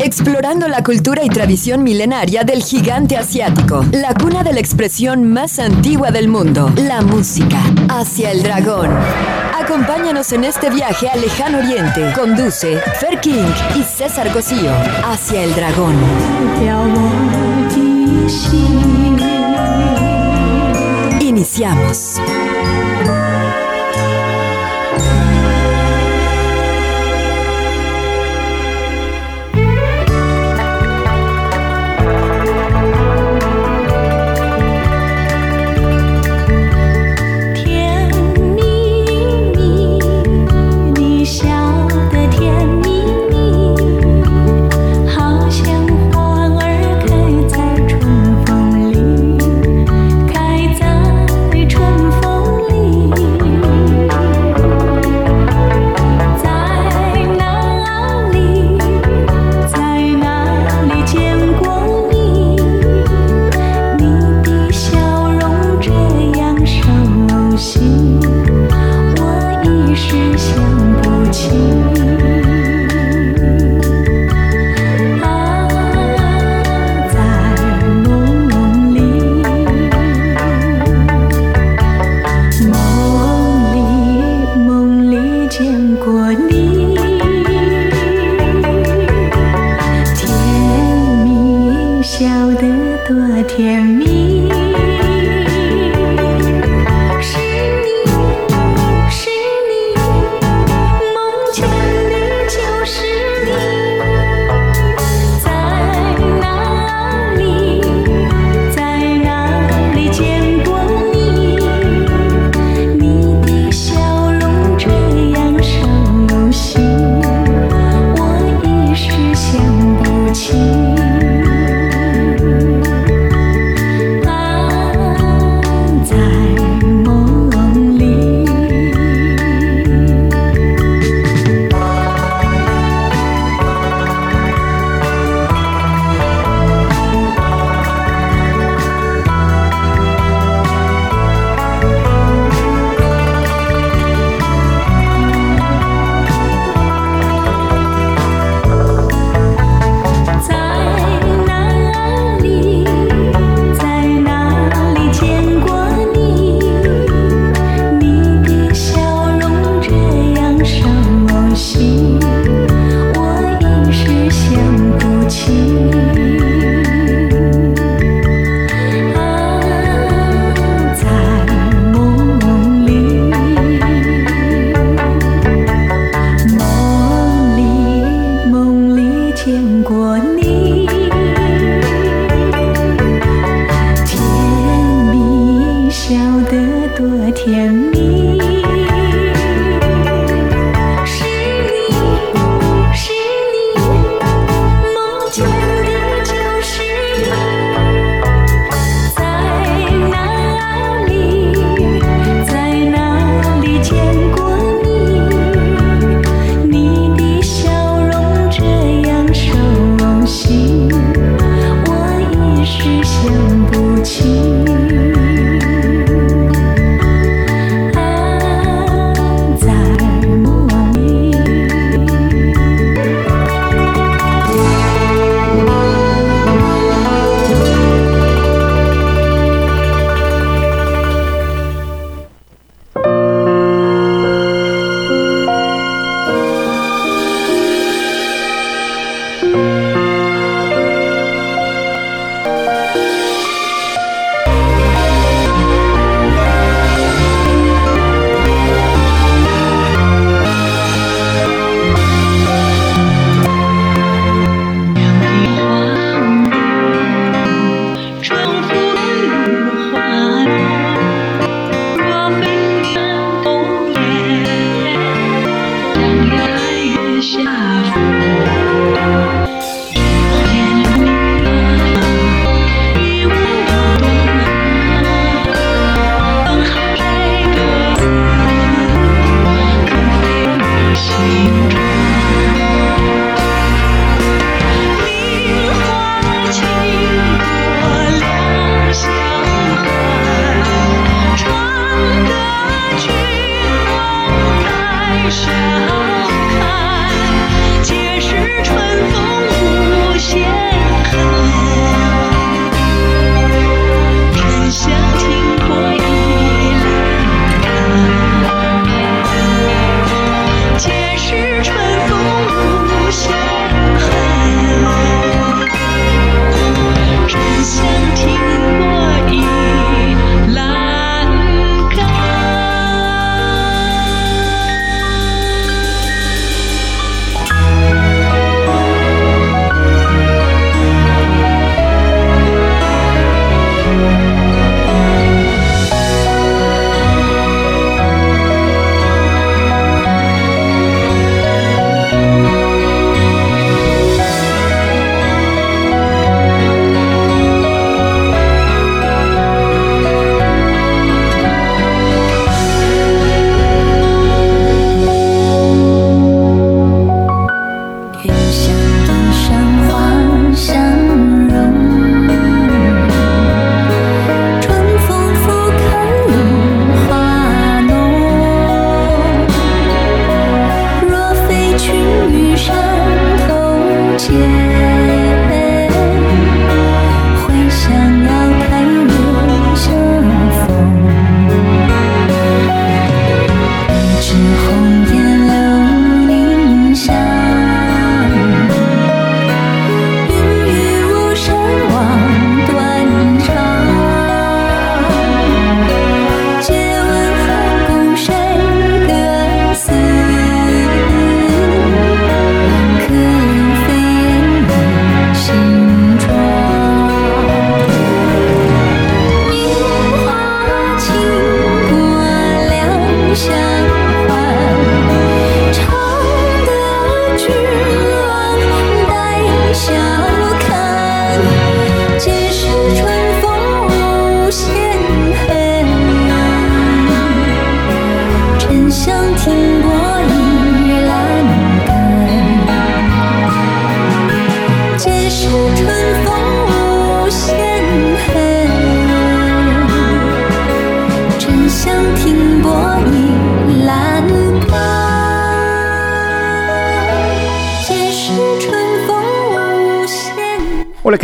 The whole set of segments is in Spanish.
explorando la cultura y tradición milenaria del gigante asiático, la cuna de la expresión más antigua del mundo, la música, hacia el dragón. Acompáñanos en este viaje al lejano oriente. Conduce Fer King y César Cosío hacia el dragón. Iniciamos. 甜蜜。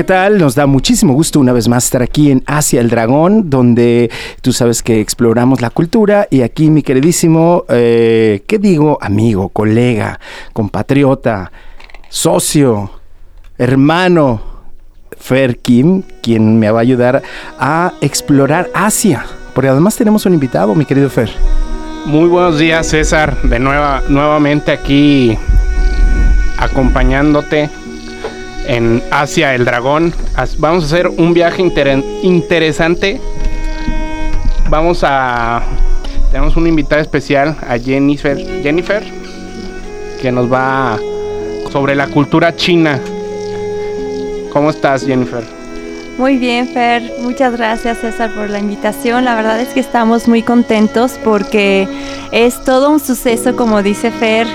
¿Qué tal? Nos da muchísimo gusto una vez más estar aquí en Asia el Dragón, donde tú sabes que exploramos la cultura y aquí mi queridísimo, eh, ¿qué digo? Amigo, colega, compatriota, socio, hermano, Fer Kim, quien me va a ayudar a explorar Asia. Porque además tenemos un invitado, mi querido Fer. Muy buenos días, César. De nueva, nuevamente aquí acompañándote en Asia el Dragón. Vamos a hacer un viaje interesante. Vamos a... Tenemos un invitado especial a Jennifer. Jennifer, que nos va sobre la cultura china. ¿Cómo estás, Jennifer? Muy bien, Fer. Muchas gracias, César, por la invitación. La verdad es que estamos muy contentos porque es todo un suceso, como dice Fer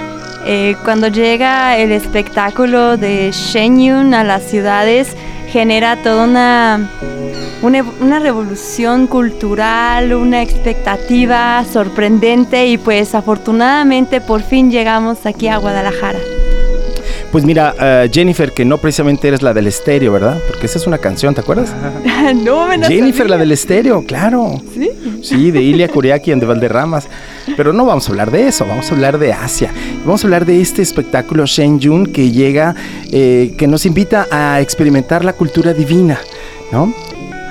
eh, cuando llega el espectáculo de Shenyun a las ciudades, genera toda una, una, una, revolución cultural, una expectativa sorprendente y pues afortunadamente por fin llegamos aquí a Guadalajara. Pues mira, uh, Jennifer, que no precisamente eres la del estéreo, ¿verdad? Porque esa es una canción, ¿te acuerdas? no, me Jennifer, la del estéreo, claro. ¿Sí? Sí, de Ilia Kuriaki en de Valderramas. Pero no vamos a hablar de eso, vamos a hablar de Asia. Vamos a hablar de este espectáculo Shenyun que llega, eh, que nos invita a experimentar la cultura divina, ¿no?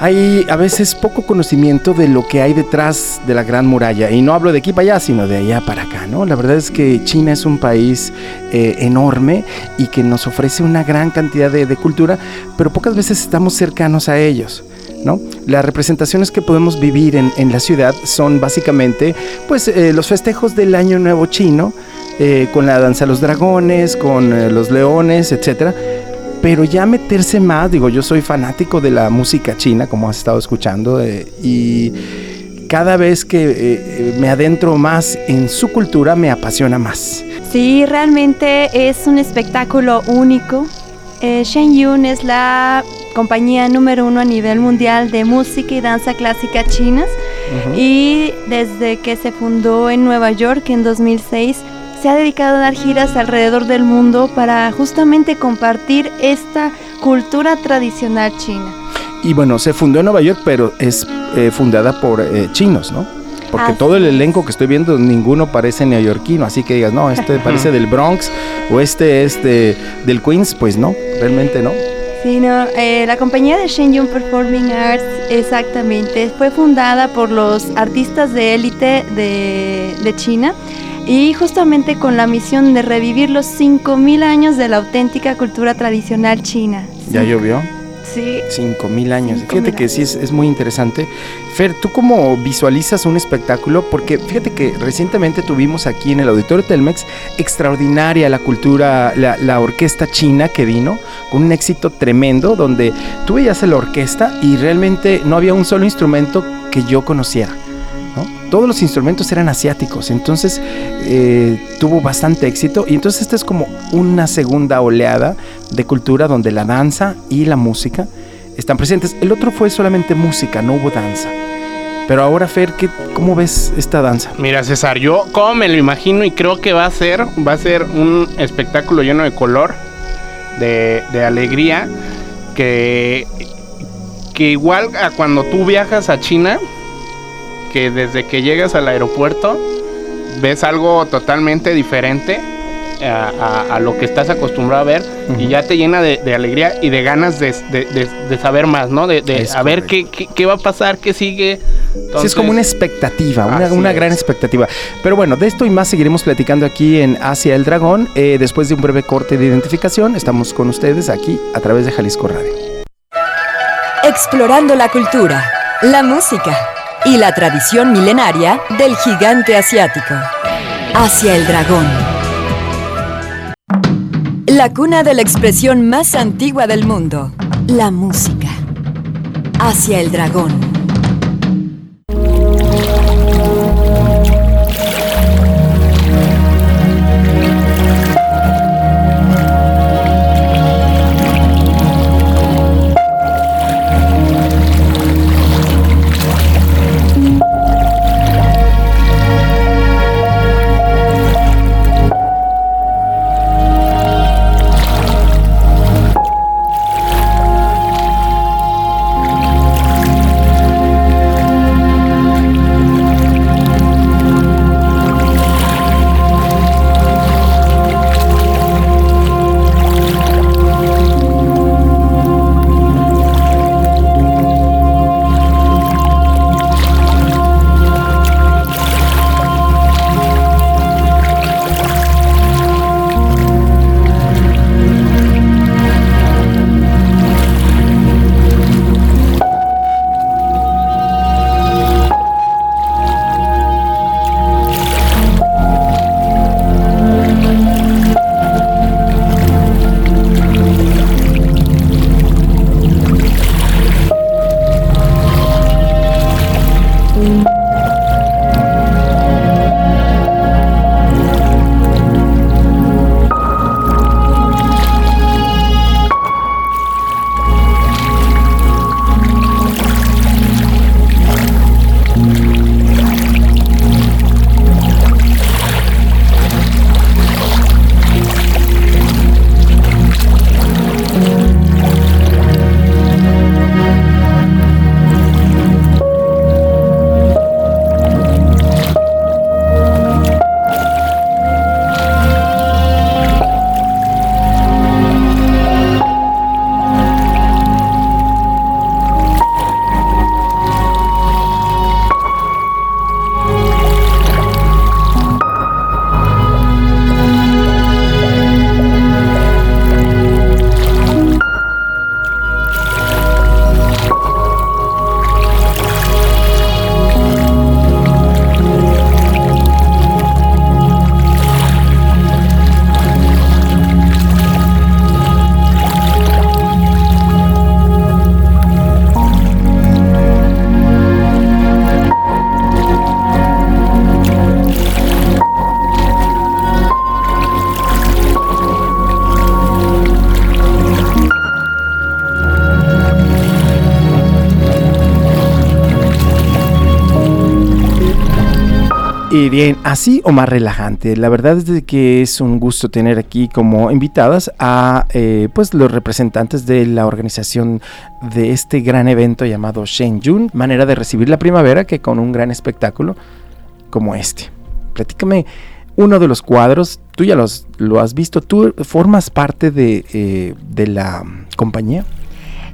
hay a veces poco conocimiento de lo que hay detrás de la Gran Muralla. Y no hablo de aquí para allá, sino de allá para acá, ¿no? La verdad es que China es un país eh, enorme y que nos ofrece una gran cantidad de, cultura, pero pocas veces estamos cercanos a ellos. ¿No? Las representaciones que podemos vivir en, la ciudad son básicamente pues, eh, los festejos del Año Nuevo Chino, eh, con la danza de los dragones, con los leones, etcétera pero ya meterse más, digo, yo soy fanático de la música china, como has estado escuchando, eh, y cada vez que eh, eh, me adentro más en su cultura, me apasiona más. Sí, realmente es un espectáculo único. Shen Yun es la compañía número uno a nivel mundial de música y danza clásica chinas. Y desde que se fundó en Nueva York en 2006, se ha dedicado a dar giras alrededor del mundo para justamente compartir esta cultura tradicional china. Y bueno, se fundó en Nueva York, pero es eh, fundada por eh, chinos, ¿no? Porque todo el elenco que estoy viendo, ninguno parece neoyorquino, así que digas, no, este parece del Bronx o este es del Queens, pues no, realmente no. Sí, no, eh, la compañía de Shenyun Performing Arts, exactamente, fue fundada por los artistas de élite de, de China y justamente con la misión de revivir los 5.000 años de la auténtica cultura tradicional china. ¿Ya llovió? Sí. 5.000 años. fíjate que sí es, muy interesante. Fer, ¿tú cómo visualizas un espectáculo? Porque fíjate que recientemente tuvimos aquí en el Auditorio Telmex extraordinaria la cultura, la, la orquesta china que vino, con un éxito tremendo, donde tú veías la orquesta y realmente no había un solo instrumento que yo conociera todos los instrumentos eran asiáticos, entonces eh, tuvo bastante éxito y entonces esta es como una segunda oleada de cultura donde la danza y la música están presentes. El otro fue solamente música, no hubo danza. Pero ahora, Fer, ¿qué, ¿cómo ves esta danza? Mira, César, yo como me lo imagino y creo que va a ser, va a ser un espectáculo lleno de color, de, de alegría que, que igual a cuando tú viajas a China, que desde que llegas al aeropuerto ves algo totalmente diferente a, lo que estás acostumbrado a ver y ya te llena de, alegría y de ganas de, saber más, ¿no? De, saber qué, qué, va a pasar, qué sigue. sí, es como una expectativa, una, gran expectativa. Pero bueno, de esto y más seguiremos platicando aquí en Asia el Dragón. Eh, después de un breve corte de identificación, estamos con ustedes aquí a través de Jalisco Radio. Explorando la cultura, la música y la tradición milenaria del gigante asiático. Hacia el dragón. La cuna de la expresión más antigua del mundo, la música. Hacia el dragón. Bien, así o más relajante. La verdad es que es un gusto tener aquí como invitadas a eh, pues los representantes de la organización de este gran evento llamado Jun, manera de recibir la primavera que con un gran espectáculo como este. Platícame uno de los cuadros, tú ya los, lo has visto, tú formas parte de, eh, de la compañía.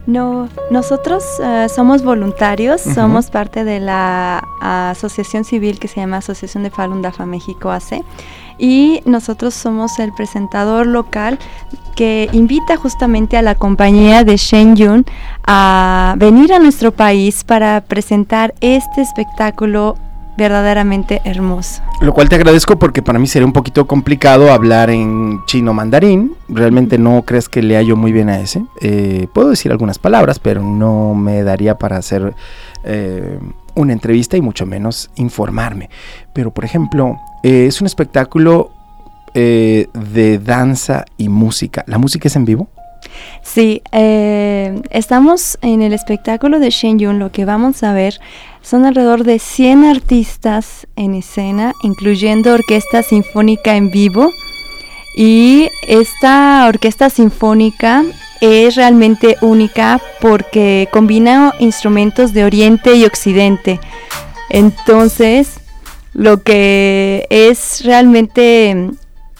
No, nosotros eh, somos voluntarios, somos parte de la asociación civil que se llama Asociación de Falun Dafa México AC y nosotros somos el presentador local que invita justamente a la compañía de Yun a venir a nuestro país para presentar este espectáculo verdaderamente hermoso. Lo cual te agradezco porque para mí sería un poquito complicado hablar en chino mandarín. Realmente no crees que le hallo muy bien a ese. Eh, puedo decir algunas palabras, pero no me daría para hacer eh, una entrevista y mucho menos informarme. Pero por ejemplo, eh, es un espectáculo de danza y música. ¿La música es en vivo? Sí, estamos en el espectáculo de Shen Yun. Lo que vamos a ver son alrededor de 100 artistas en escena, incluyendo orquesta sinfónica en vivo. Y esta orquesta sinfónica es realmente única porque combina instrumentos de Oriente y Occidente. Entonces, lo que es realmente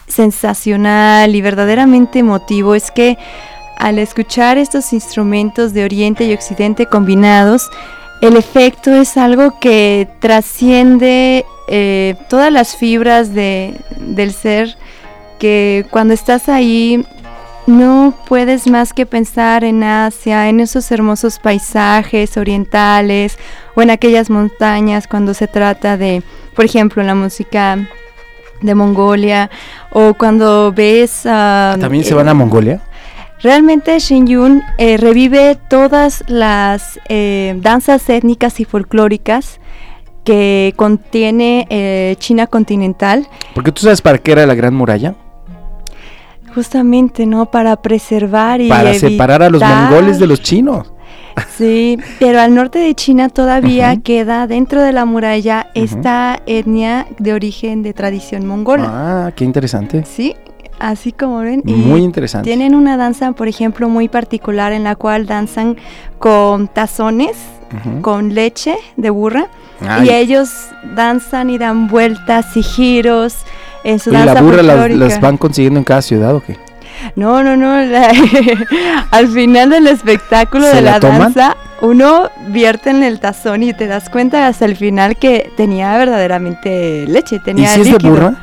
sensacional y verdaderamente emotivo es que al escuchar estos instrumentos de Oriente y Occidente combinados, el efecto es algo que trasciende eh, todas las fibras de, del ser, que cuando estás ahí no puedes más que pensar en Asia, en esos hermosos paisajes orientales o en aquellas montañas cuando se trata de, por ejemplo, la música de Mongolia o cuando ves... ¿También se van a Mongolia? Realmente Shin Yun eh, revive todas las eh, danzas étnicas y folclóricas que contiene eh, China continental. Porque tú sabes para qué era la Gran Muralla. Justamente, ¿no? Para preservar y para separar a los mongoles de los chinos. Sí, pero al norte de China todavía queda dentro de la muralla esta etnia de origen de tradición mongola. Ah, qué interesante. Sí, así como ven. Muy interesante. Tienen una danza, por ejemplo, muy particular en la cual danzan con tazones, con leche de burra. Y ellos danzan y dan vueltas y giros en su danza. ¿Y la burra las, van consiguiendo en cada ciudad o qué? No, no, no. al final del espectáculo de la, danza, uno vierte en el tazón y te das cuenta hasta el final que tenía verdaderamente leche, tenía ¿Y si es de burra?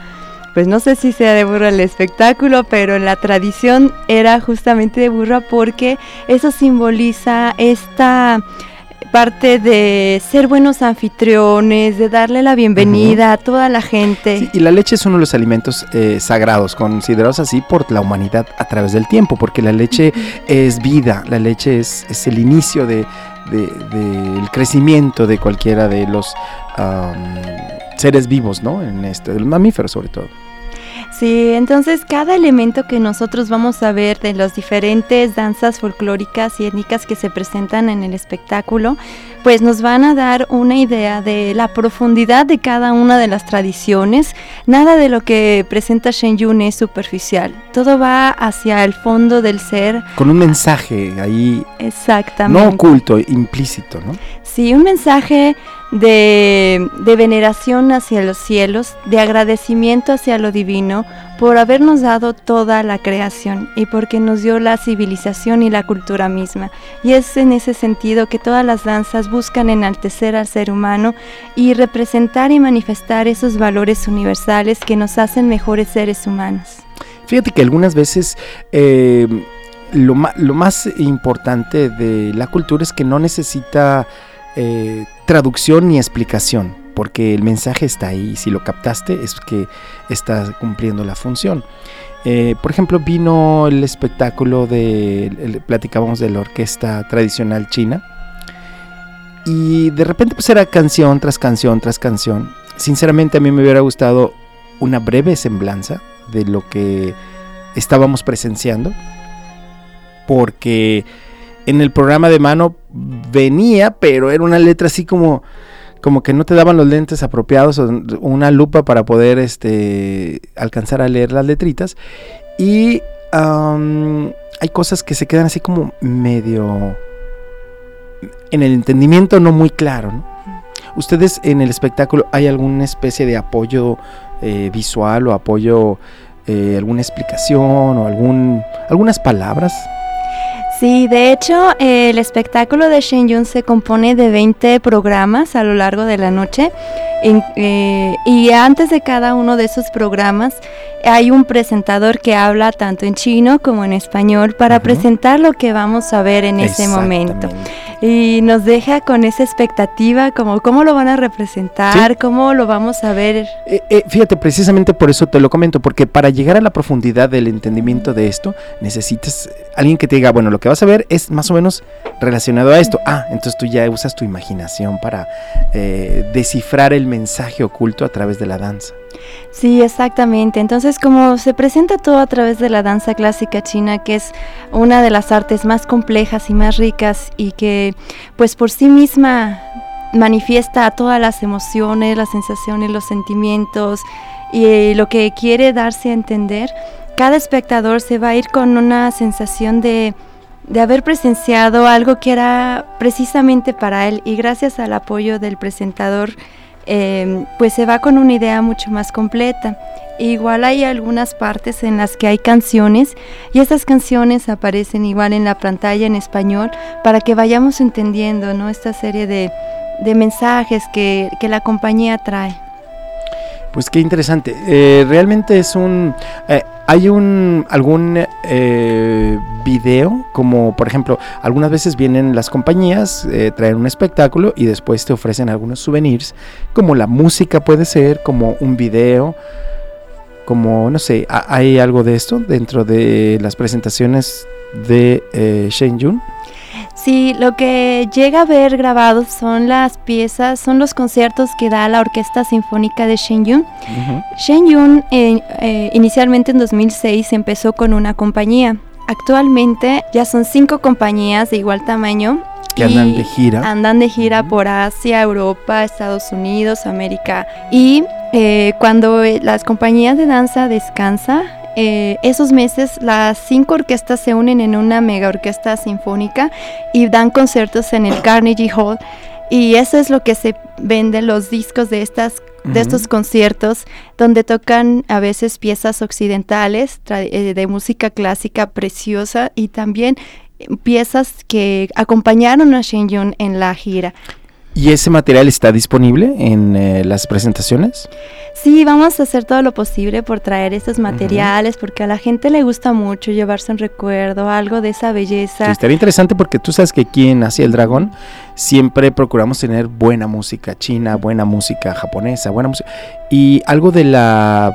Pues no sé si sea de burra el espectáculo, pero la tradición era justamente de burra porque eso simboliza esta parte de ser buenos anfitriones, de darle la bienvenida a toda la gente. y la leche es uno de los alimentos eh, sagrados, considerados así por la humanidad a través del tiempo, porque la leche es vida, la leche es, es el inicio de, del crecimiento de cualquiera de los seres vivos, ¿no? En este, del mamífero sobre todo. Sí, entonces cada elemento que nosotros vamos a ver de las diferentes danzas folclóricas y étnicas que se presentan en el espectáculo, pues nos van a dar una idea de la profundidad de cada una de las tradiciones. Nada de lo que presenta Shen Yun es superficial. Todo va hacia el fondo del ser. Con un mensaje ahí. Exactamente. No oculto, implícito, ¿no? Sí, un mensaje de, veneración hacia los cielos, de agradecimiento hacia lo divino por habernos dado toda la creación y porque nos dio la civilización y la cultura misma. Y es en ese sentido que todas las danzas buscan enaltecer al ser humano y representar y manifestar esos valores universales que nos hacen mejores seres humanos. Fíjate que algunas veces... Eh, lo, lo más importante de la cultura es que no necesita eh, traducción ni explicación, porque el mensaje está ahí. Si lo captaste es que está cumpliendo la función. Eh, por ejemplo, vino el espectáculo de, platicábamos de la orquesta tradicional china, y de repente pues era canción tras canción tras canción. Sinceramente a mí me hubiera gustado una breve semblanza de lo que estábamos presenciando, porque en el programa de mano venía, pero era una letra así como, como que no te daban los lentes apropiados o una lupa para poder este, alcanzar a leer las letritas. Y hay cosas que se quedan así como medio en el entendimiento no muy claro. ¿Ustedes en el espectáculo hay alguna especie de apoyo eh, visual o apoyo, eh, alguna explicación o algún, algunas palabras? Sí, de hecho, el espectáculo de Shen Yun se compone de 20 programas a lo largo de la noche. Eh, y antes de cada uno de esos programas hay un presentador que habla tanto en chino como en español para presentar lo que vamos a ver en ese momento. Y nos deja con esa expectativa como cómo lo van a representar, cómo lo vamos a ver. Eh, eh, fíjate, precisamente por eso te lo comento, porque para llegar a la profundidad del entendimiento de esto, necesitas alguien que te diga, bueno, lo que vas a ver es más o menos relacionado a esto. Ah, entonces tú ya usas tu imaginación para eh, descifrar el mensaje oculto a través de la danza. Sí, exactamente. Entonces, como se presenta todo a través de la danza clásica china, que es una de las artes más complejas y más ricas y que pues por sí misma manifiesta todas las emociones, las sensaciones, los sentimientos y lo que quiere darse a entender, cada espectador se va a ir con una sensación de, de haber presenciado algo que era precisamente para él y gracias al apoyo del presentador eh, pues se va con una idea mucho más completa. Igual hay algunas partes en las que hay canciones y esas canciones aparecen igual en la pantalla en español para que vayamos entendiendo ¿no? esta serie de, de mensajes que, que la compañía trae. Pues qué interesante. Eh, realmente es un... Eh, ¿Hay un algún eh, video? Como por ejemplo, algunas veces vienen las compañías, traen un espectáculo y después te ofrecen algunos souvenirs, como la música puede ser, como un video, como no sé, ¿hay algo de esto dentro de las presentaciones de eh, Shen Yun? Sí, lo que llega a ver grabado son las piezas, son los conciertos que da la Orquesta Sinfónica de Shenyun. Shenyun eh, eh, inicialmente en 2006 empezó con una compañía. Actualmente ya son cinco compañías de igual tamaño. Que andan de gira. Andan de gira por Asia, Europa, Estados Unidos, América. Y eh, cuando las compañías de danza descansan, eh, esos meses las cinco orquestas se unen en una mega orquesta sinfónica y dan conciertos en el Carnegie Hall. Y eso es lo que se vende los discos de estas de estos conciertos donde tocan a veces piezas occidentales eh, de música clásica preciosa y también piezas que acompañaron a Shen Yun en la gira. ¿Y ese material está disponible en eh, las presentaciones? Sí, vamos a hacer todo lo posible por traer estos materiales, porque a la gente le gusta mucho llevarse un recuerdo, algo de esa belleza. Sí, estaría interesante porque tú sabes que aquí en Asia el Dragón siempre procuramos tener buena música china, buena música japonesa, buena música. Y algo de la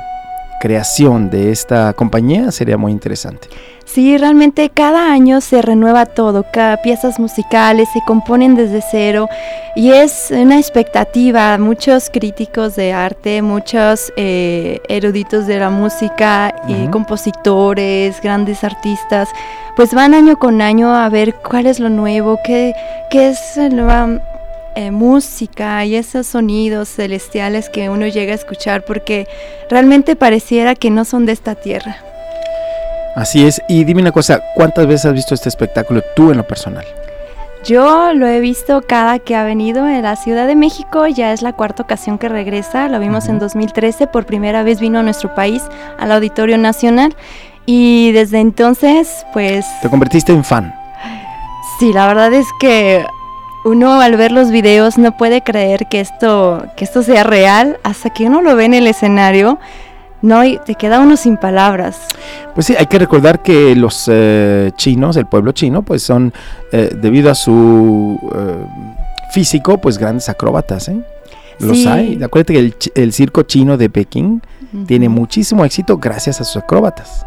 creación de esta compañía sería muy interesante. Sí, realmente cada año se renueva todo, cada piezas musicales se componen desde cero y es una expectativa. Muchos críticos de arte, muchos eh, eruditos de la música, y compositores, grandes artistas, pues van año con año a ver cuál es lo nuevo, qué, qué es la nueva eh, música y esos sonidos celestiales que uno llega a escuchar porque realmente pareciera que no son de esta tierra. Así es. Y dime una cosa, ¿cuántas veces has visto este espectáculo tú en lo personal? Yo lo he visto cada que ha venido en la Ciudad de México, ya es la cuarta ocasión que regresa, lo vimos en 2013, por primera vez vino a nuestro país, al Auditorio Nacional, y desde entonces, pues... ¿Te convertiste en fan? Sí, la verdad es que uno al ver los videos no puede creer que esto, que esto sea real hasta que uno lo ve en el escenario no, y te queda uno sin palabras. Pues sí, hay que recordar que los eh, chinos, el pueblo chino, pues son, eh, debido a su eh, físico, pues grandes acróbatas, ¿eh? Los hay. Acuérdate que el, el, circo chino de Pekín tiene muchísimo éxito gracias a sus acróbatas.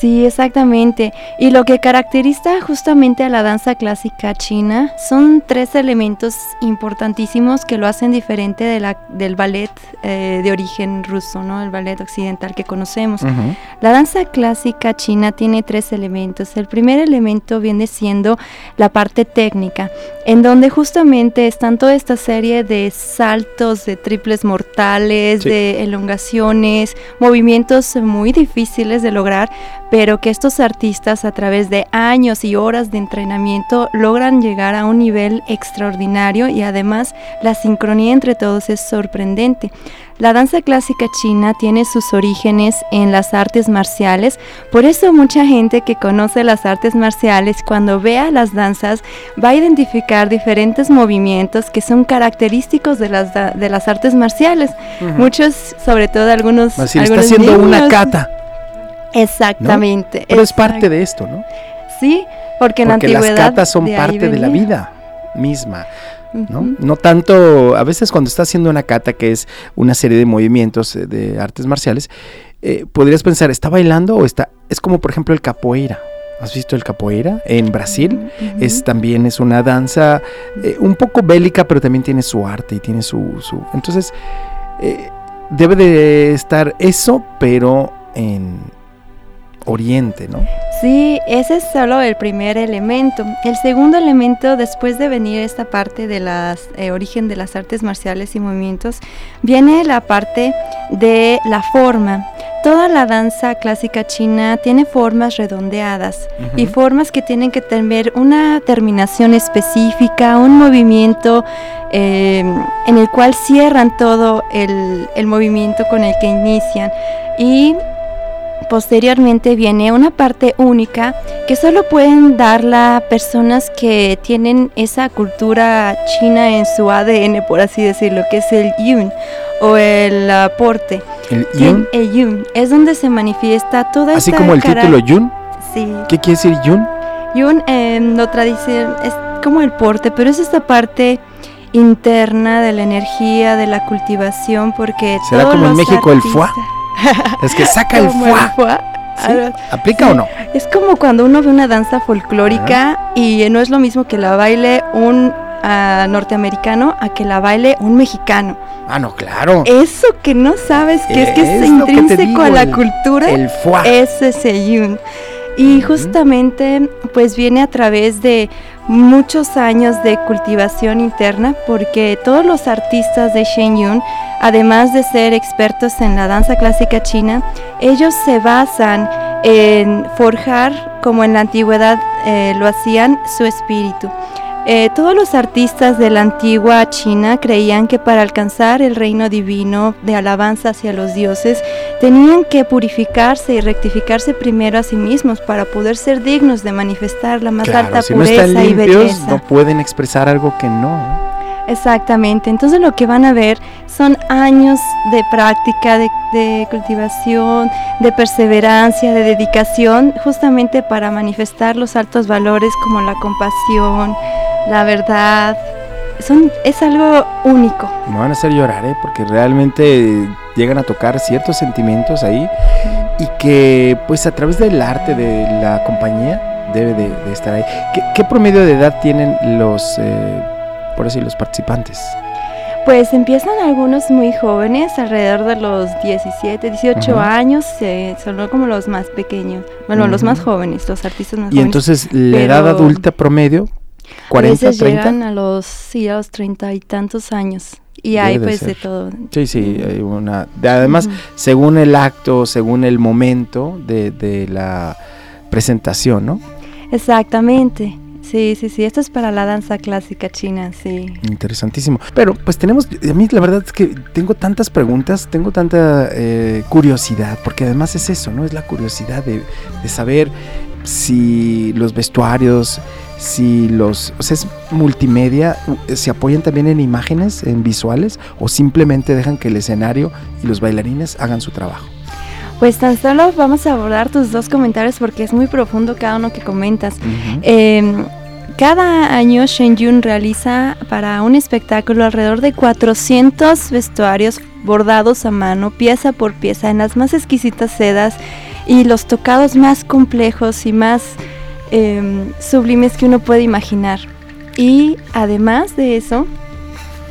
Sí, exactamente. Y lo que caracteriza justamente a la danza clásica china son tres elementos importantísimos que lo hacen diferente de la, del ballet eh, de origen ruso, ¿no? El ballet occidental que conocemos. La danza clásica china tiene tres elementos. El primer elemento viene siendo la parte técnica, en donde justamente están toda esta serie de saltos, de triples mortales, de elongaciones, movimientos muy difíciles de lograr pero que estos artistas a través de años y horas de entrenamiento logran llegar a un nivel extraordinario y además la sincronía entre todos es sorprendente. La danza clásica china tiene sus orígenes en las artes marciales, por eso mucha gente que conoce las artes marciales cuando vea las danzas va a identificar diferentes movimientos que son característicos de las, de las artes marciales. Muchos, sobre todo algunos... está haciendo una kata. Exactamente. Pero es parte de esto, ¿no? Sí, porque en la antigüedad. las catas son parte de la vida misma. ¿no? no tanto, a veces cuando estás haciendo una cata, que es una serie de movimientos eh, de artes marciales, eh, podrías pensar, ¿está bailando o está? Es como por ejemplo el capoeira. ¿Has visto el capoeira en Brasil? Es también es una danza eh, un poco bélica, pero también tiene su arte y tiene su, su entonces debe de estar eso, pero en oriente, ¿no? Sí, ese es solo el primer elemento. El segundo elemento, después de venir esta parte de las eh, origen de las artes marciales y movimientos, viene la parte de la forma. Toda la danza clásica china tiene formas redondeadas y formas que tienen que tener una terminación específica, un movimiento em, en el cual cierran todo el, el movimiento con el que inician. Y Posteriormente viene una parte única que solo pueden darla personas que tienen esa cultura china en su ADN, por así decirlo, que es el yun o el aporte. ¿El yun? El yun es donde se manifiesta toda Así esta como el título yun. Sí. ¿Qué quiere decir yun? Yun en lo tradicional es como el porte, pero es esta parte interna de la energía, de la cultivación, porque ¿Será todos como en México el foie? Es que saca el fuá. foie. ¿Aplica o no? Es como cuando uno ve una danza folclórica y no es lo mismo que la baile un ah, norteamericano a que la baile un mexicano. Ah, no, claro. Eso que no sabes que es que es, que intrínseco digo, a la el- cultura, El fuá. es ese yun. Y justamente pues viene a través de muchos años de cultivación interna porque todos los artistas de Shen Yun, además de ser expertos en la danza clásica china, ellos se basan en forjar, como en la antigüedad eh, lo hacían, su espíritu. Eh, todos los artistas de la antigua China creían que para alcanzar el reino divino de alabanza hacia los dioses, tenían que purificarse y rectificarse primero a sí mismos para poder ser dignos de manifestar la más Claro, alta si no pureza están y limpios, belleza. no pueden expresar algo que no. Exactamente, entonces lo que van a ver son años de práctica, de, de cultivación, de perseverancia, de dedicación, justamente para manifestar los altos valores como la compasión, la verdad. Son, es algo único. Me van a hacer llorar, ¿eh? Porque realmente llegan a tocar ciertos sentimientos ahí y que pues a través del arte de la compañía debe de, de estar ahí. ¿Qué, qué promedio de edad tienen los, eh, por así, los participantes? Pues empiezan algunos muy jóvenes, alrededor de los 17, 18 Ujú. años, eh, son como los más pequeños, bueno, los más jóvenes, los artistas más Y jóvenes. entonces la edad adulta promedio, a 40, veces 30. llegan a los, sí, a los treinta y tantos años. Y hay pues de todo. Sí, sí, hay una... de- además, según el acto, según el momento de, de la presentación, ¿no? Exactamente. Sí, sí, sí. Esto es para la danza clásica china, sí. Interesantísimo. Pero pues tenemos, a mí la verdad es que tengo tantas preguntas, tengo tanta eh, curiosidad, porque además es eso, ¿no? Es la curiosidad de, de saber si los vestuarios, si los, o sea, es multimedia, se apoyan también en imágenes, en visuales, o simplemente dejan que el escenario y los bailarines hagan su trabajo. Pues tan solo vamos a abordar tus dos comentarios porque es muy profundo cada uno que comentas. Eh, cada año Shenyun realiza para un espectáculo alrededor de 400 vestuarios bordados a mano, pieza por pieza, en las más exquisitas sedas y los tocados más complejos y más eh, sublimes que uno puede imaginar. Y además de eso,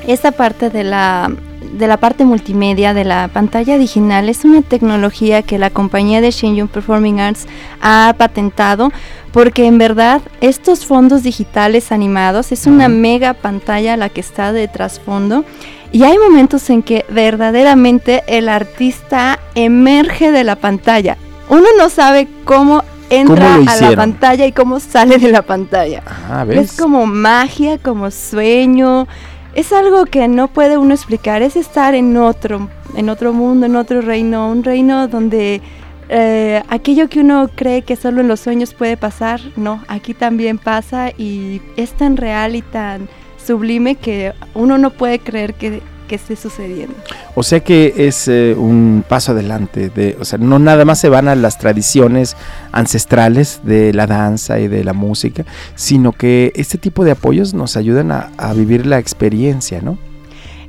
esta parte de la, de la parte multimedia de la pantalla digital es una tecnología que la compañía de Shenyun Performing Arts ha patentado porque en verdad estos fondos digitales animados es una mega pantalla la que está de trasfondo y hay momentos en que verdaderamente el artista emerge de la pantalla. Uno no sabe cómo entra ¿Cómo lo a la pantalla y cómo sale de la pantalla. Ah, ¿ves? Es como magia, como sueño. Es algo que no puede uno explicar. Es estar en otro, en otro mundo, en otro reino, un reino donde eh, aquello que uno cree que solo en los sueños puede pasar, no, aquí también pasa y es tan real y tan sublime que uno no puede creer que, que esté sucediendo. O sea que es eh, un paso adelante, de, o sea, no nada más se van a las tradiciones ancestrales de la danza y de la música, sino que este tipo de apoyos nos ayudan a, a vivir la experiencia, ¿no?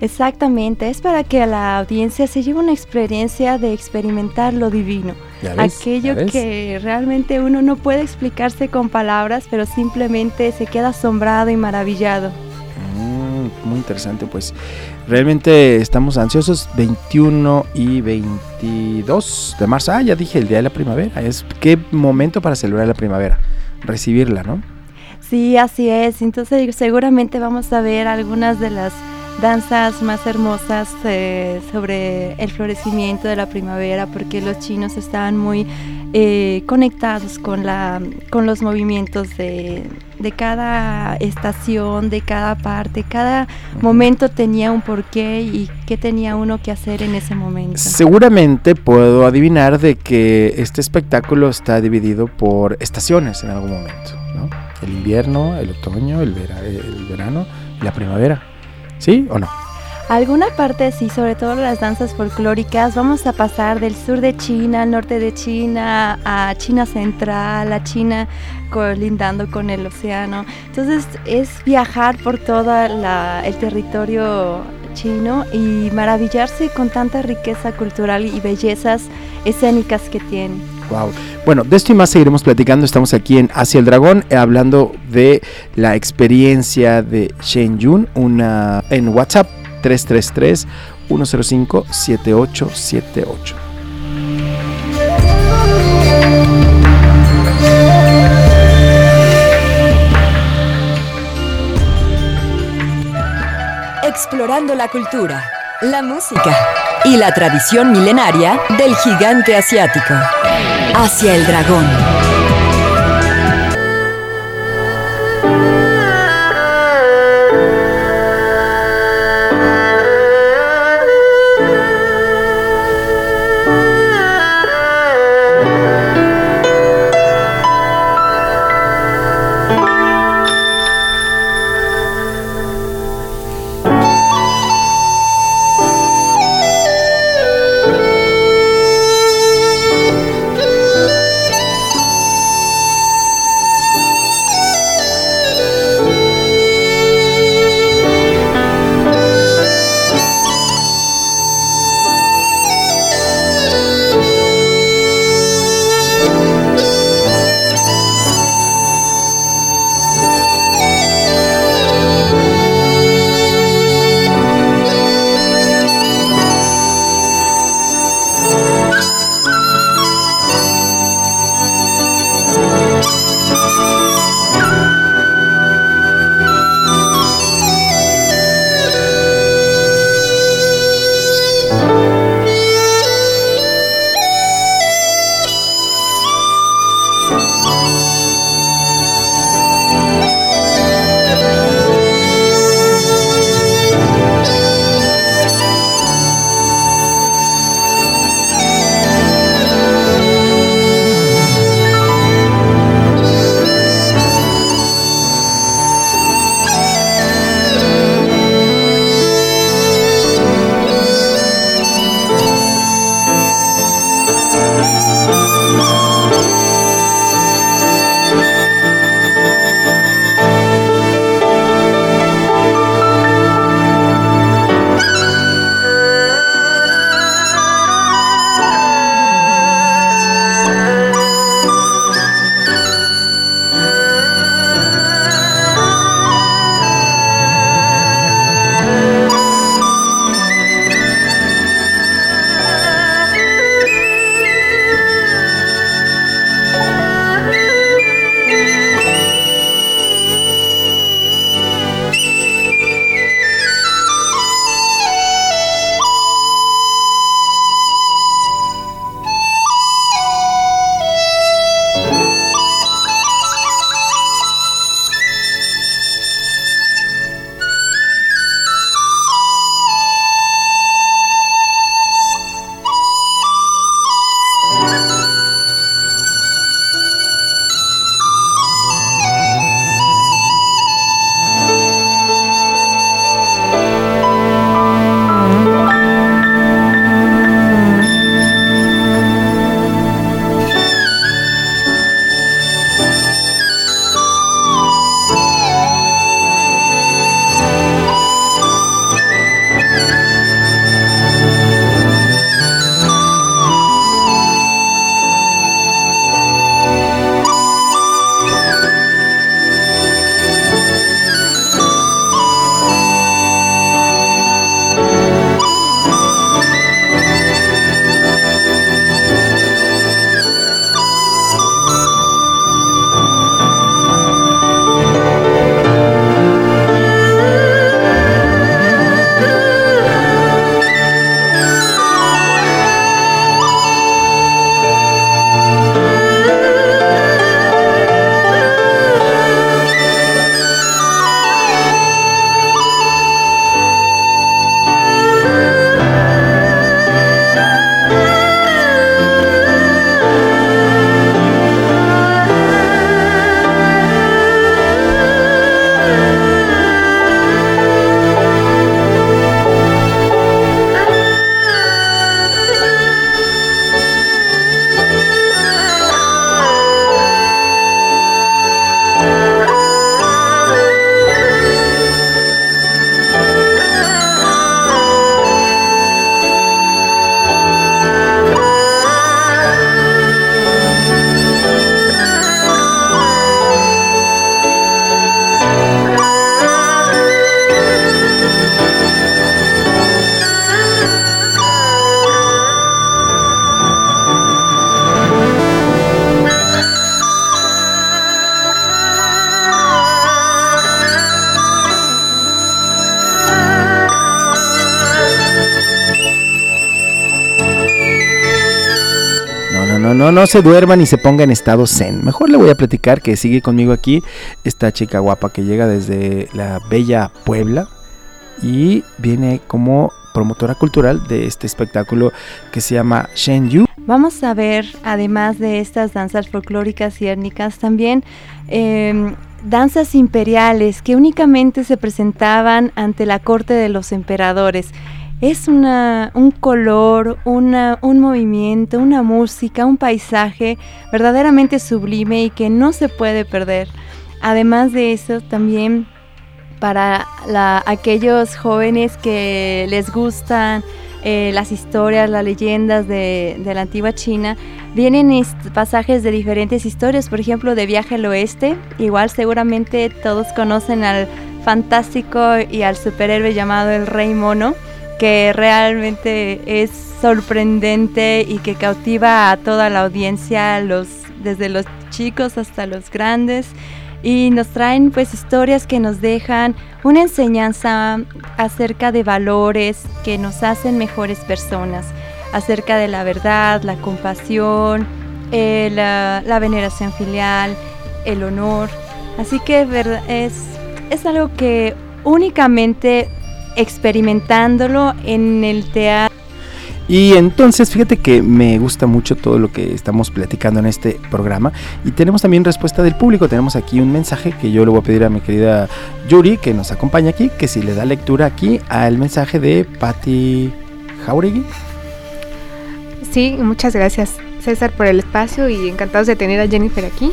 Exactamente, es para que la audiencia se lleve una experiencia de experimentar lo divino. Aquello que realmente uno no puede explicarse con palabras, pero simplemente se queda asombrado y maravillado. Muy interesante. Pues realmente estamos ansiosos. 21 y 22 de marzo. Ah, ya dije, el día de la primavera. Es qué momento para celebrar la primavera. Recibirla, ¿no? Sí, así es. Entonces seguramente vamos a ver algunas de las danzas más hermosas eh, sobre el florecimiento de la primavera porque los chinos estaban muy eh, conectados con, la, con los movimientos de, de, cada estación, de cada parte, cada momento tenía un porqué y qué tenía uno que hacer en ese momento. Seguramente puedo adivinar de que este espectáculo está dividido por estaciones en algún momento, ¿no? El invierno, el otoño, el, el verano y la primavera. ¿Sí o no? Alguna parte sí, sobre todo las danzas folclóricas. Vamos a pasar del sur de China, al norte de China, a China central, a China colindando con el océano. Entonces es viajar por todo el territorio chino y maravillarse con tanta riqueza cultural y bellezas escénicas que tiene. Wow. Bueno, de esto y más seguiremos platicando. Estamos aquí en Hacia el Dragón eh, hablando de la experiencia de Shen Yun, una en WhatsApp 333 105 7878. Explorando la cultura, la música y la tradición milenaria del gigante asiático. Hacia el dragón. Se duerma ni se ponga en estado zen. Mejor le voy a platicar que sigue conmigo aquí esta chica guapa que llega desde la bella Puebla y viene como promotora cultural de este espectáculo que se llama Shen Yu. Vamos a ver, además de estas danzas folclóricas y étnicas, también em, danzas imperiales que únicamente se presentaban ante la corte de los emperadores. Es una, un color, una, un movimiento, una música, un paisaje verdaderamente sublime y que no se puede perder. Además de eso, también para aquellos jóvenes que les gustan eh, las historias, las leyendas de, la antigua China, vienen pasajes de diferentes historias, por ejemplo, de Viaje al Oeste. Igual seguramente todos conocen al fantástico y al superhéroe llamado el Rey Mono, que realmente es sorprendente y que cautiva a toda la audiencia, los, desde los chicos hasta los grandes y nos traen pues historias que nos dejan una enseñanza acerca de valores que nos hacen mejores personas, acerca de la verdad, la compasión, eh, la, veneración filial, el honor. Así que es, es algo que únicamente experimentándolo en el teatro y entonces, fíjate que me gusta mucho todo lo que estamos platicando en este programa. Y tenemos también respuesta del público. Tenemos aquí un mensaje que yo le voy a pedir a mi querida Yuri, que nos acompaña aquí, que si le da lectura aquí al mensaje de Patti Jauregui. Sí, muchas gracias César por el espacio y encantados de tener a Jennifer aquí.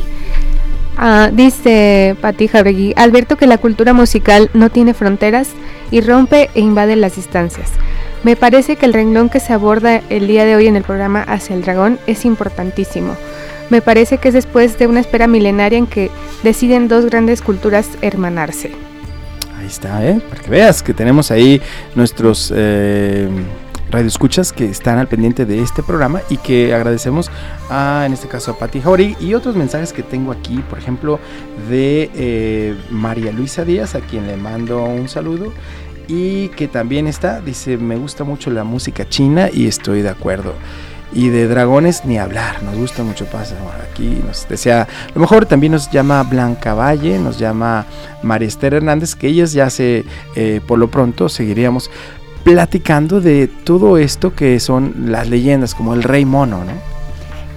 Ah, dice Patti Jauregui, Alberto que la cultura musical no tiene fronteras y rompe e invade las distancias. Me parece que el renglón que se aborda el día de hoy en el programa Hacia el Dragón es importantísimo. Me parece que es después de una espera milenaria en que deciden dos grandes culturas hermanarse. Ahí está, ¿eh? Para que veas que tenemos ahí nuestros eh, radioescuchas que están al pendiente de este programa y que agradecemos a, en este caso, a Patti Jauregui y otros mensajes que tengo aquí, por ejemplo, de eh, María Luisa Díaz, a quien le mando un saludo y que también está, dice, me gusta mucho la música china y estoy de acuerdo. Y de dragones ni hablar, nos gusta mucho pasa. aquí nos desea, a lo mejor también nos llama Blanca Valle, nos llama María Esther Hernández, que ellas ya se, eh, por lo pronto, seguiríamos platicando de todo esto que son las leyendas, como el Rey Mono, ¿no?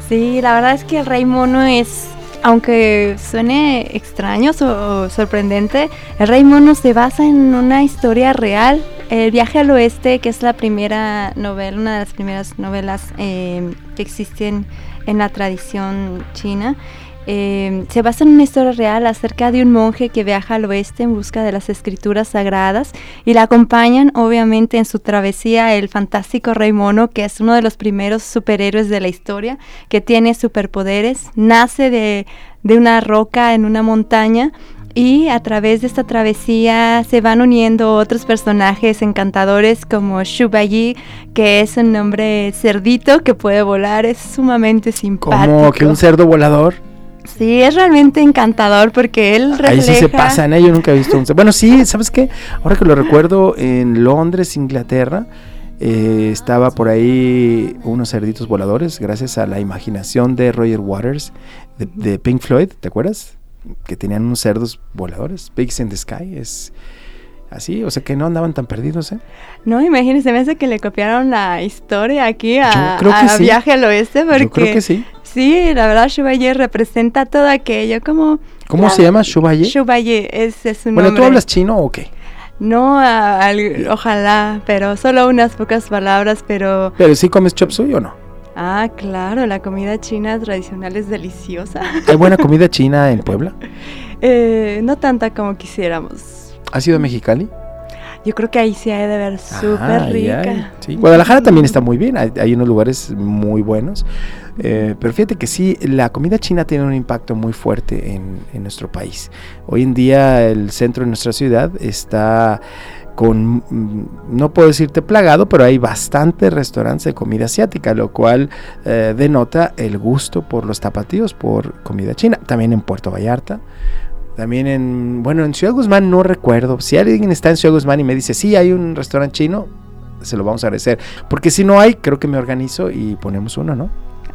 Sí, la verdad es que el Rey Mono es aunque suene extraño o sorprendente, El Rey Mono se basa en una historia real. El viaje al oeste, que es la primera novela, una de las primeras novelas eh, que existen en la tradición china, eh, se basa en una historia real acerca de un monje que viaja al oeste en busca de las escrituras sagradas y la acompañan obviamente en su travesía el fantástico Rey Mono, que es uno de los primeros superhéroes de la historia, que tiene superpoderes, nace de, de una roca en una montaña y a través de esta travesía se van uniendo otros personajes encantadores como Shubayi, que es un nombre cerdito que puede volar, es sumamente simpático. Como que un cerdo volador. Sí, es realmente encantador porque él refleja... Ahí sí se pasan, ¿eh? yo nunca he visto un... Bueno, sí, ¿sabes qué? Ahora que lo recuerdo, en Londres, Inglaterra, eh, estaba por ahí unos cerditos voladores, gracias a la imaginación de Roger Waters, de, Pink Floyd, ¿te acuerdas? Que tenían unos cerdos voladores, Pigs in the Sky, es... Así, o sea que no andaban tan perdidos, ¿eh? No, imagínense, me hace que le copiaron la historia aquí a, a Viaje al Oeste, porque Yo creo que sí. Sí, la verdad Shubaye representa todo aquello, como... ¿Cómo se llama Shubaye? Shubaye, es, es un Bueno, ¿tú hablas chino o qué? No, ojalá, pero solo unas pocas palabras, pero... ¿Pero sí comes chop suey o no? Ah, claro, la comida china tradicional es deliciosa. ¿Hay buena comida china en Puebla? eh, no tanta como quisiéramos. ¿Has ido a Mexicali? Yo creo que ahí sí hay de ver súper rica. Sí. Guadalajara también está muy bien, hay, unos lugares muy buenos. Eh, pero fíjate que sí, la comida china tiene un impacto muy fuerte en, en nuestro país. Hoy en día el centro de nuestra ciudad está con, mm, no puedo decirte plagado, pero hay bastantes restaurantes de comida asiática, lo cual eh, denota el gusto por los tapatíos, por comida china. También en Puerto Vallarta. También en, bueno, en Ciudad Guzmán no recuerdo. Si alguien está en Ciudad Guzmán y me dice, sí, hay un restaurante chino, se lo vamos a agradecer. Porque si no hay, creo que me organizo y ponemos uno, ¿no?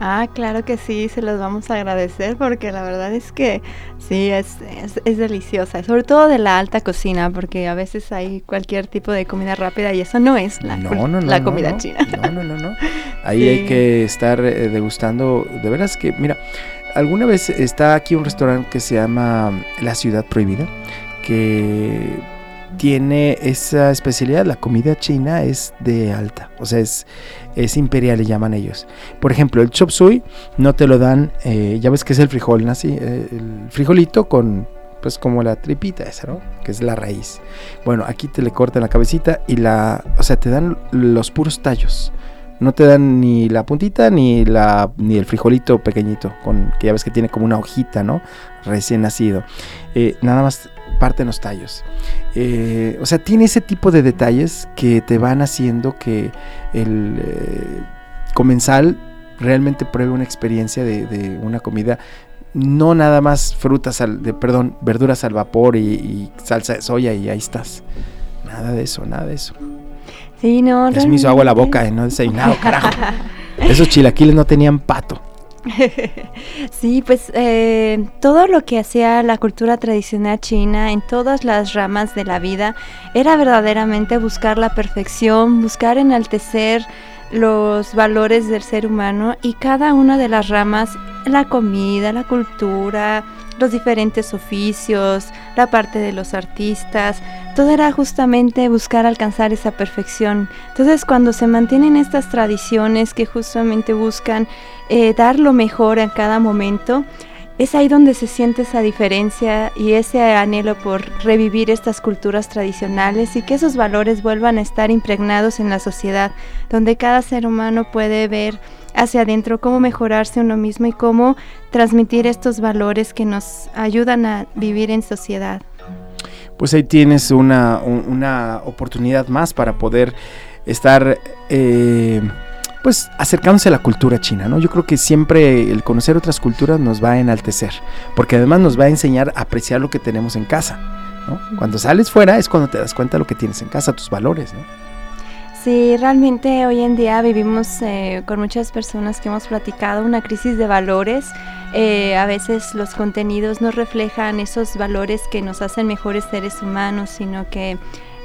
Ah, claro que sí, se los vamos a agradecer porque la verdad es que sí, es, es, deliciosa, sobre todo de la alta cocina, porque a veces hay cualquier tipo de comida rápida y eso no es la, la comida china. No, no, no, no. Ahí hay que estar eh, degustando, de veras que, mira, alguna vez está aquí un restaurante que se llama La Ciudad Prohibida, que tiene esa especialidad, la comida china es de alta, o sea, es, imperial, le llaman ellos. Por ejemplo, el chop suey no te lo dan, eh, ya ves que es el frijol, ¿no? Eh, el frijolito con, pues como la tripita esa, ¿no? Que es la raíz. Bueno, aquí te le cortan la cabecita y la, o sea, te dan los puros tallos. No te dan ni la puntita ni la ni el frijolito pequeñito, con que ya ves que tiene como una hojita, ¿no? Recién nacido. Eh, nada más parte en los tallos. Eh, o sea, tiene ese tipo de detalles que te van haciendo que el eh, comensal realmente pruebe una experiencia de, una comida no nada más frutas al, de, perdón, verduras al vapor y, salsa de soya y ahí estás. Nada de eso, nada de eso. Sí, no. Es me hizo agua la boca, no desayunado, carajo. Esos chilaquiles no tenían pato. sí, pues eh, todo lo que hacía la cultura tradicional china en todas las ramas de la vida era verdaderamente buscar la perfección, buscar enaltecer los valores del ser humano y cada una de las ramas, la comida, la cultura, los diferentes oficios, la parte de los artistas, todo era justamente buscar alcanzar esa perfección. Entonces cuando se mantienen estas tradiciones que justamente buscan eh, dar lo mejor en cada momento, es ahí donde se siente esa diferencia y ese anhelo por revivir estas culturas tradicionales y que esos valores vuelvan a estar impregnados en la sociedad, donde cada ser humano puede ver hacia adentro cómo mejorarse uno mismo y cómo transmitir estos valores que nos ayudan a vivir en sociedad. Pues ahí tienes una, una oportunidad más para poder estar... Eh, pues acercándose a la cultura china, ¿no? Yo creo que siempre el conocer otras culturas nos va a enaltecer, porque además nos va a enseñar a apreciar lo que tenemos en casa, ¿no? Cuando sales fuera es cuando te das cuenta de lo que tienes en casa, tus valores, ¿no? Sí, realmente hoy en día vivimos eh, con muchas personas que hemos platicado una crisis de valores. Eh, a veces los contenidos no reflejan esos valores que nos hacen mejores seres humanos, sino que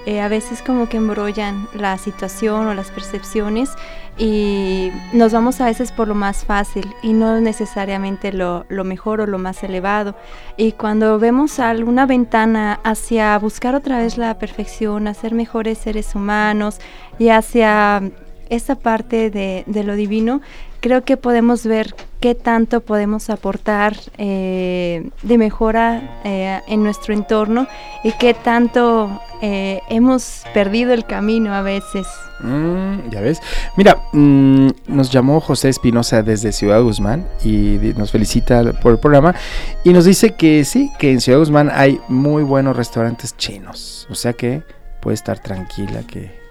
eh, a veces como que embrollan la situación o las percepciones y nos vamos a veces por lo más fácil y no necesariamente lo, lo, mejor o lo más elevado. Y cuando vemos alguna ventana hacia buscar otra vez la perfección, hacer mejores seres humanos y hacia esa parte de, de lo divino, creo que podemos ver qué tanto podemos aportar eh, de mejora eh, en nuestro entorno y qué tanto eh, hemos perdido el camino a veces. Mm, ya ves. Mira, mm, nos llamó José Espinosa desde Ciudad Guzmán y nos felicita por el programa y nos dice que sí, que en Ciudad Guzmán hay muy buenos restaurantes chinos. O sea que puede estar tranquila que,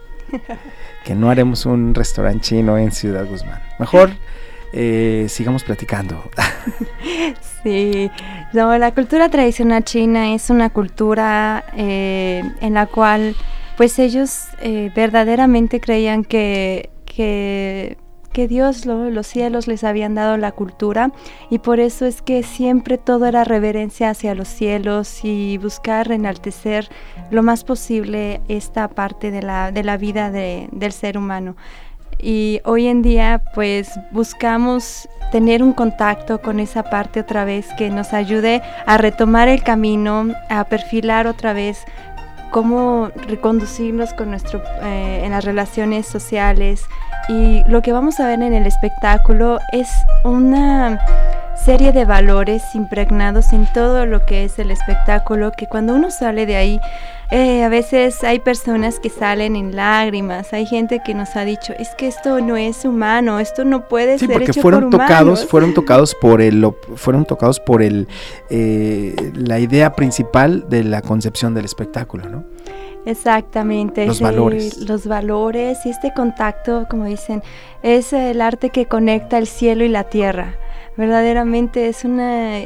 que no haremos un restaurante chino en Ciudad Guzmán. Mejor eh, sigamos platicando. sí, la cultura tradicional china es una cultura eh, en la cual pues ellos eh, verdaderamente creían que, que, Dios, los cielos les habían dado la cultura y por eso es que siempre todo era reverencia hacia los cielos y buscar enaltecer lo más posible esta parte de la, de la vida del ser humano. Y hoy en día pues buscamos tener un contacto con esa parte otra vez que nos ayude a retomar el camino, a perfilar otra vez cómo reconducirnos con nuestro, eh, en las relaciones sociales. Y lo que vamos a ver en el espectáculo es una serie de valores impregnados en todo lo que es el espectáculo que cuando uno sale de ahí eh, a veces hay personas que salen en lágrimas, hay gente que nos ha dicho, es que esto no es humano, esto no puede ser porque fueron tocados, fueron tocados por el, fueron tocados por el, eh, la idea principal de la concepción del espectáculo, ¿no? Exactamente. Los valores. Los valores y este contacto, como dicen, es el arte que conecta el cielo y la tierra. Verdaderamente es una,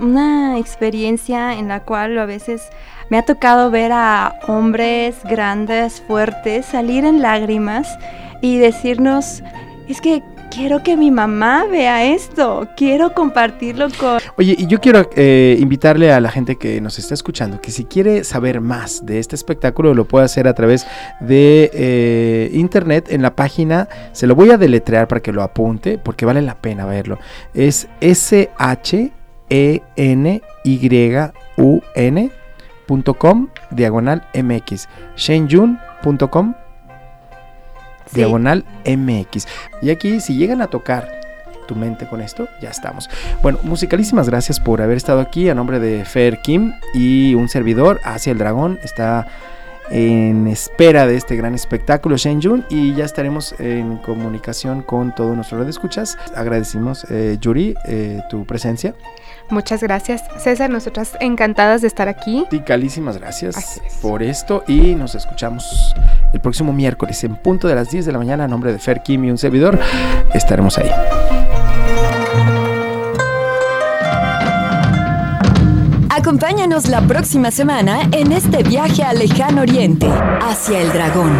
una experiencia en la cual a veces me ha tocado ver a hombres grandes, fuertes, salir en lágrimas y decirnos, es que quiero que mi mamá vea esto, quiero compartirlo con... Oye, y yo quiero eh, invitarle a la gente que nos está escuchando que si quiere saber más de este espectáculo lo puede hacer a través de eh, internet en la página, se lo voy a deletrear para que lo apunte porque vale la pena verlo. Es S-H-E-N-Y-U-N.com diagonal MX. Shenyun.com Diagonal MX. Y aquí, si llegan a tocar tu mente con esto, ya estamos. Bueno, musicalísimas gracias por haber estado aquí a nombre de Fer Kim y un servidor hacia el dragón. Está en espera de este gran espectáculo Shenjun y ya estaremos en comunicación con todos nuestros redescuchas. Agradecimos, eh, Yuri, eh, tu presencia. Muchas gracias, César. Nosotras encantadas de estar aquí. Ticalísimas gracias Así es. por esto y nos escuchamos el próximo miércoles en punto de las 10 de la mañana a nombre de Fer Kim y un servidor. Estaremos ahí. Acompáñanos la próxima semana en este viaje al lejano oriente, hacia el dragón.